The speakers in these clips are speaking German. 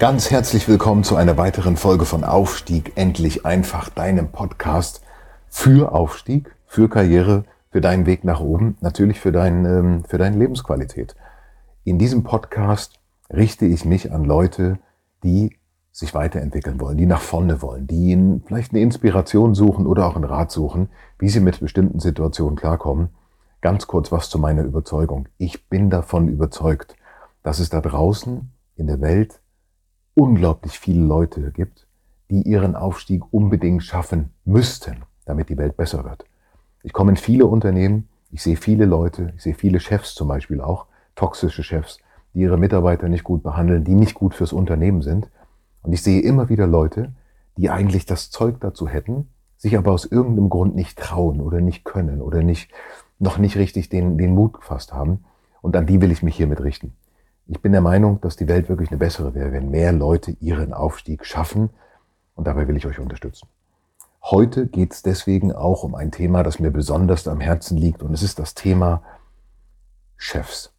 Ganz herzlich willkommen zu einer weiteren Folge von Aufstieg endlich einfach, deinem Podcast für Aufstieg, für Karriere, für deinen Weg nach oben, natürlich für, dein, ähm, für deine Lebensqualität. In diesem Podcast richte ich mich an Leute, die sich weiterentwickeln wollen, die nach vorne wollen, die vielleicht eine Inspiration suchen oder auch einen Rat suchen, wie sie mit bestimmten Situationen klarkommen. Ganz kurz was zu meiner Überzeugung. Ich bin davon überzeugt, dass es da draußen in der Welt unglaublich viele Leute gibt, die ihren Aufstieg unbedingt schaffen müssten, damit die Welt besser wird. Ich komme in viele Unternehmen, ich sehe viele Leute, ich sehe viele Chefs zum Beispiel auch, toxische Chefs, die ihre Mitarbeiter nicht gut behandeln, die nicht gut fürs Unternehmen sind. Und ich sehe immer wieder Leute, die eigentlich das Zeug dazu hätten, sich aber aus irgendeinem Grund nicht trauen oder nicht können oder nicht, noch nicht richtig den, den Mut gefasst haben. Und an die will ich mich hiermit richten. Ich bin der Meinung, dass die Welt wirklich eine bessere wäre, wenn mehr Leute ihren Aufstieg schaffen. Und dabei will ich euch unterstützen. Heute geht es deswegen auch um ein Thema, das mir besonders am Herzen liegt. Und es ist das Thema Chefs.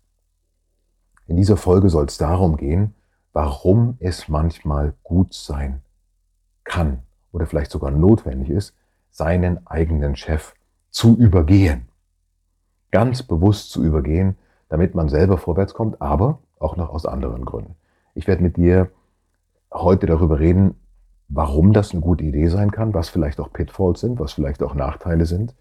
In dieser Folge soll es darum gehen, warum es manchmal gut sein kann oder vielleicht sogar notwendig ist, seinen eigenen Chef zu übergehen. Ganz bewusst zu übergehen, damit man selber vorwärts kommt, aber auch noch aus anderen Gründen. Ich werde mit dir heute darüber reden, warum das eine gute Idee sein kann, was vielleicht auch Pitfalls sind, was vielleicht auch Nachteile sind,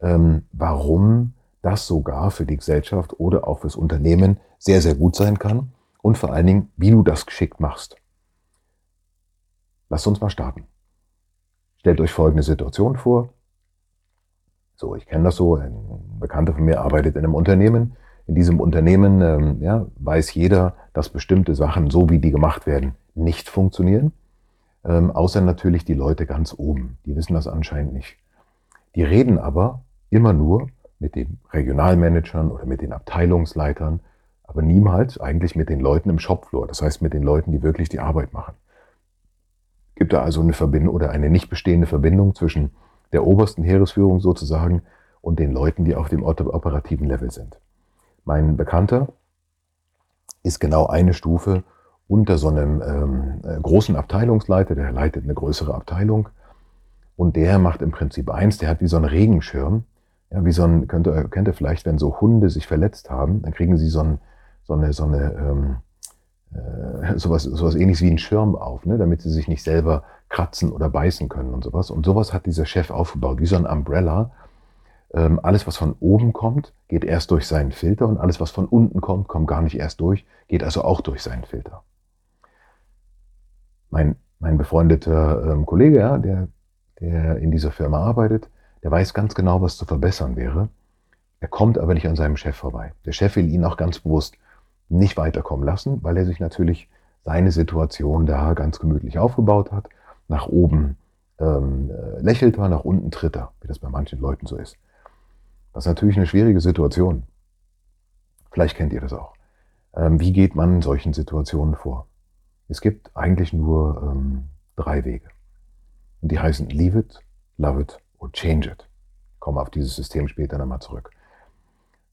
ähm, warum das sogar für die Gesellschaft oder auch fürs Unternehmen sehr, sehr gut sein kann und vor allen Dingen, wie du das geschickt machst. Lasst uns mal starten. Stellt euch folgende Situation vor. So, ich kenne das so. Ein Bekannter von mir arbeitet in einem Unternehmen in diesem Unternehmen ähm, ja, weiß jeder, dass bestimmte Sachen, so wie die gemacht werden, nicht funktionieren. Ähm, außer natürlich die Leute ganz oben. Die wissen das anscheinend nicht. Die reden aber immer nur mit den Regionalmanagern oder mit den Abteilungsleitern, aber niemals eigentlich mit den Leuten im Shopfloor. Das heißt mit den Leuten, die wirklich die Arbeit machen. Gibt da also eine Verbindung oder eine nicht bestehende Verbindung zwischen der obersten Heeresführung sozusagen und den Leuten, die auf dem operativen Level sind. Mein Bekannter ist genau eine Stufe unter so einem ähm, äh, großen Abteilungsleiter, der leitet eine größere Abteilung und der macht im Prinzip eins, der hat wie so einen Regenschirm, ja, wie so ein, könnt ihr, kennt ihr vielleicht, wenn so Hunde sich verletzt haben, dann kriegen sie so, ein, so eine, so eine ähm, äh, sowas, sowas ähnliches wie einen Schirm auf, ne, damit sie sich nicht selber kratzen oder beißen können und sowas. Und sowas hat dieser Chef aufgebaut, wie so ein Umbrella, alles, was von oben kommt, geht erst durch seinen Filter und alles, was von unten kommt, kommt gar nicht erst durch, geht also auch durch seinen Filter. Mein, mein befreundeter ähm, Kollege, ja, der, der in dieser Firma arbeitet, der weiß ganz genau, was zu verbessern wäre. Er kommt aber nicht an seinem Chef vorbei. Der Chef will ihn auch ganz bewusst nicht weiterkommen lassen, weil er sich natürlich seine Situation da ganz gemütlich aufgebaut hat. Nach oben ähm, äh, lächelt er, nach unten tritt er, wie das bei manchen Leuten so ist. Das ist natürlich eine schwierige Situation. Vielleicht kennt ihr das auch. Ähm, wie geht man in solchen Situationen vor? Es gibt eigentlich nur ähm, drei Wege. Und die heißen Leave it, Love it or Change it. Ich komme auf dieses System später nochmal zurück.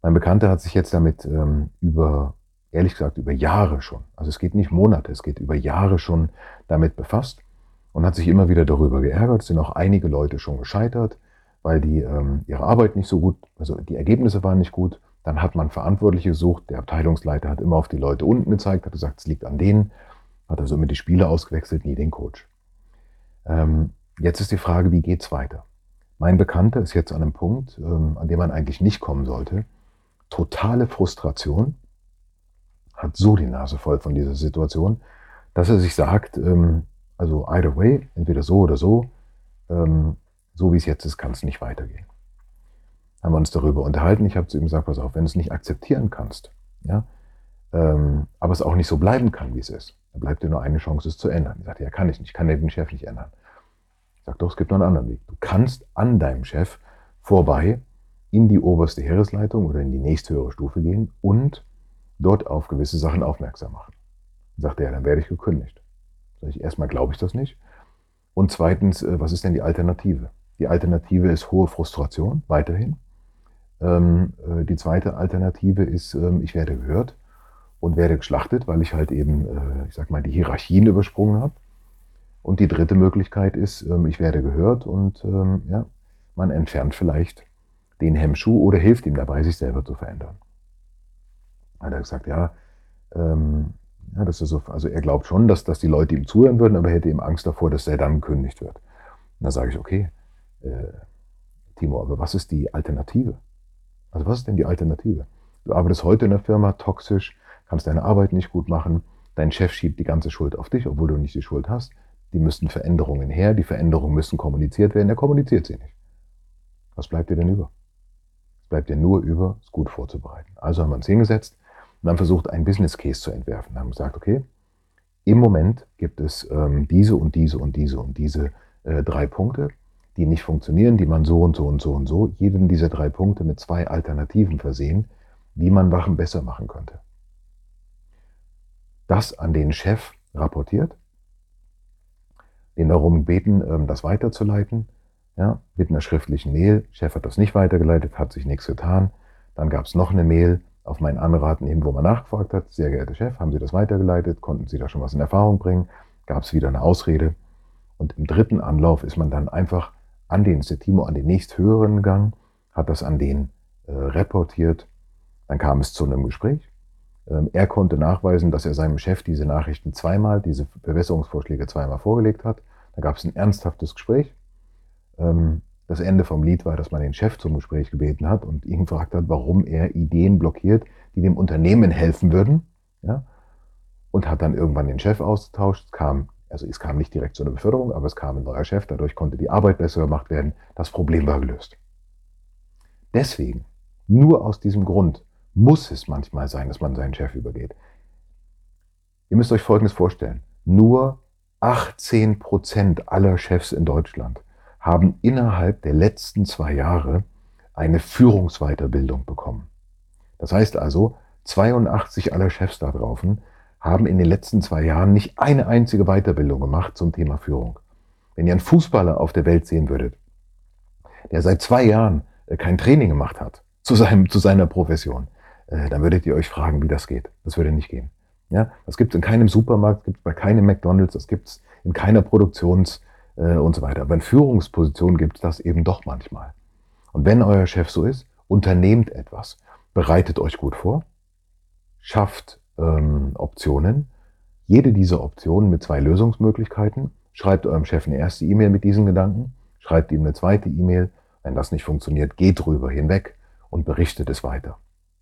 Mein Bekannter hat sich jetzt damit ähm, über, ehrlich gesagt, über Jahre schon, also es geht nicht Monate, es geht über Jahre schon damit befasst und hat sich immer wieder darüber geärgert. Es sind auch einige Leute schon gescheitert weil die ähm, ihre Arbeit nicht so gut, also die Ergebnisse waren nicht gut. Dann hat man Verantwortliche gesucht. Der Abteilungsleiter hat immer auf die Leute unten gezeigt, hat gesagt, es liegt an denen. Hat also immer die Spieler ausgewechselt, nie den Coach. Ähm, jetzt ist die Frage, wie geht's weiter? Mein Bekannter ist jetzt an einem Punkt, ähm, an dem man eigentlich nicht kommen sollte. Totale Frustration, hat so die Nase voll von dieser Situation, dass er sich sagt, ähm, also either way, entweder so oder so, ähm, so wie es jetzt ist, kann es nicht weitergehen. Haben wir uns darüber unterhalten. Ich habe zu ihm gesagt, pass auf, wenn du es nicht akzeptieren kannst, ja, ähm, aber es auch nicht so bleiben kann, wie es ist. Da bleibt dir nur eine Chance, es zu ändern. Ich sagte, ja, kann ich nicht, ich kann den Chef nicht ändern. Ich sagte, doch, es gibt noch einen anderen Weg. Du kannst an deinem Chef vorbei in die oberste Heeresleitung oder in die nächsthöhere Stufe gehen und dort auf gewisse Sachen aufmerksam machen. Dann sagte er, ja, dann werde ich gekündigt. Sag ich, erstmal glaube ich das nicht. Und zweitens, äh, was ist denn die Alternative? Die Alternative ist hohe Frustration, weiterhin. Ähm, äh, die zweite Alternative ist, ähm, ich werde gehört und werde geschlachtet, weil ich halt eben, äh, ich sag mal, die Hierarchien übersprungen habe. Und die dritte Möglichkeit ist, ähm, ich werde gehört und ja, man entfernt vielleicht den Hemmschuh oder hilft ihm dabei, sich selber zu verändern. Hat er gesagt, ja, ähm, ja das ist so, also er glaubt schon, dass, dass die Leute ihm zuhören würden, aber er hätte ihm Angst davor, dass er dann gekündigt wird. Und da sage ich, okay, äh, Timo, aber was ist die Alternative? Also was ist denn die Alternative? Du arbeitest heute in der Firma toxisch, kannst deine Arbeit nicht gut machen, dein Chef schiebt die ganze Schuld auf dich, obwohl du nicht die Schuld hast. Die müssten Veränderungen her, die Veränderungen müssen kommuniziert werden, er kommuniziert sie nicht. Was bleibt dir denn über? Es bleibt dir nur über, es gut vorzubereiten. Also haben wir uns hingesetzt und haben versucht, einen Business Case zu entwerfen. Wir haben gesagt, okay, im Moment gibt es ähm, diese und diese und diese und diese äh, drei Punkte die nicht funktionieren, die man so und so und so und so, jeden dieser drei Punkte mit zwei Alternativen versehen, wie man Wachen besser machen könnte. Das an den Chef rapportiert, den darum beten, ähm, das weiterzuleiten, ja, mit einer schriftlichen Mail. Chef hat das nicht weitergeleitet, hat sich nichts getan. Dann gab es noch eine Mail auf meinen Anraten hin, wo man nachgefragt hat, sehr geehrter Chef, haben Sie das weitergeleitet? Konnten Sie da schon was in Erfahrung bringen? Gab es wieder eine Ausrede? Und im dritten Anlauf ist man dann einfach an den Setimo, an den nächsthöheren Gang, hat das an den äh, reportiert. Dann kam es zu einem Gespräch. Ähm, er konnte nachweisen, dass er seinem Chef diese Nachrichten zweimal, diese Bewässerungsvorschläge zweimal vorgelegt hat. Da gab es ein ernsthaftes Gespräch. Ähm, das Ende vom Lied war, dass man den Chef zum Gespräch gebeten hat und ihn gefragt hat, warum er Ideen blockiert, die dem Unternehmen helfen würden. Ja? Und hat dann irgendwann den Chef ausgetauscht. Es kam also es kam nicht direkt zu einer Beförderung, aber es kam ein neuer Chef, dadurch konnte die Arbeit besser gemacht werden, das Problem war gelöst. Deswegen, nur aus diesem Grund, muss es manchmal sein, dass man seinen Chef übergeht. Ihr müsst euch Folgendes vorstellen. Nur 18 Prozent aller Chefs in Deutschland haben innerhalb der letzten zwei Jahre eine Führungsweiterbildung bekommen. Das heißt also, 82 aller Chefs da draußen haben in den letzten zwei Jahren nicht eine einzige Weiterbildung gemacht zum Thema Führung. Wenn ihr einen Fußballer auf der Welt sehen würdet, der seit zwei Jahren äh, kein Training gemacht hat zu, seinem, zu seiner Profession, äh, dann würdet ihr euch fragen, wie das geht. Das würde nicht gehen. Ja, das gibt es in keinem Supermarkt, gibt es bei keinem McDonalds, das gibt es in keiner Produktions- äh, und so weiter. Aber in Führungspositionen gibt es das eben doch manchmal. Und wenn euer Chef so ist, unternehmt etwas, bereitet euch gut vor, schafft ähm, Optionen. Jede dieser Optionen mit zwei Lösungsmöglichkeiten. Schreibt eurem Chef eine erste E-Mail mit diesen Gedanken, schreibt ihm eine zweite E-Mail. Wenn das nicht funktioniert, geht drüber hinweg und berichtet es weiter.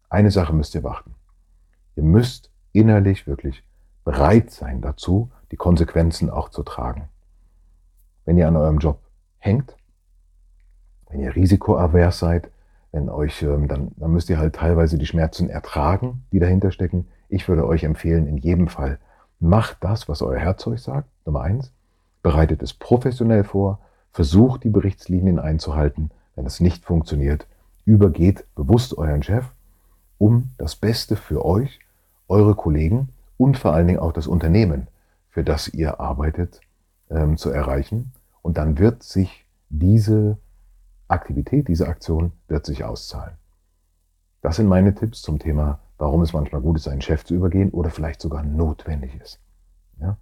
Eine Sache müsst ihr beachten. Ihr müsst innerlich wirklich bereit sein dazu, die Konsequenzen auch zu tragen. Wenn ihr an eurem Job hängt, wenn ihr risikoavers seid, wenn euch, ähm, dann, dann müsst ihr halt teilweise die Schmerzen ertragen, die dahinter stecken. Ich würde euch empfehlen, in jedem Fall, macht das, was euer Herz euch sagt. Nummer eins, bereitet es professionell vor, versucht die Berichtslinien einzuhalten. Wenn es nicht funktioniert, übergeht bewusst euren Chef, um das Beste für euch, eure Kollegen und vor allen Dingen auch das Unternehmen, für das ihr arbeitet, ähm, zu erreichen. Und dann wird sich diese Aktivität, diese Aktion wird sich auszahlen. Das sind meine Tipps zum Thema warum es manchmal gut ist, einen Chef zu übergehen oder vielleicht sogar notwendig ist. Ja?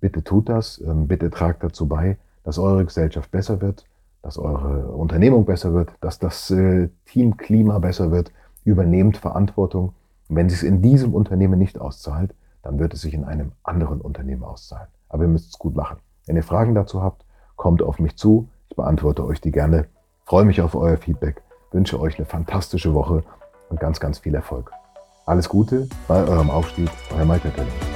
Bitte tut das, ähm, bitte tragt dazu bei, dass eure Gesellschaft besser wird, dass eure Unternehmung besser wird, dass das äh, Teamklima besser wird. Übernehmt Verantwortung. Und wenn es sich in diesem Unternehmen nicht auszahlt, dann wird es sich in einem anderen Unternehmen auszahlen. Aber ihr müsst es gut machen. Wenn ihr Fragen dazu habt, kommt auf mich zu. Ich beantworte euch die gerne. Freue mich auf euer Feedback. Wünsche euch eine fantastische Woche und ganz, ganz viel Erfolg. Alles Gute bei eurem Aufstieg, euer Malte Tönning.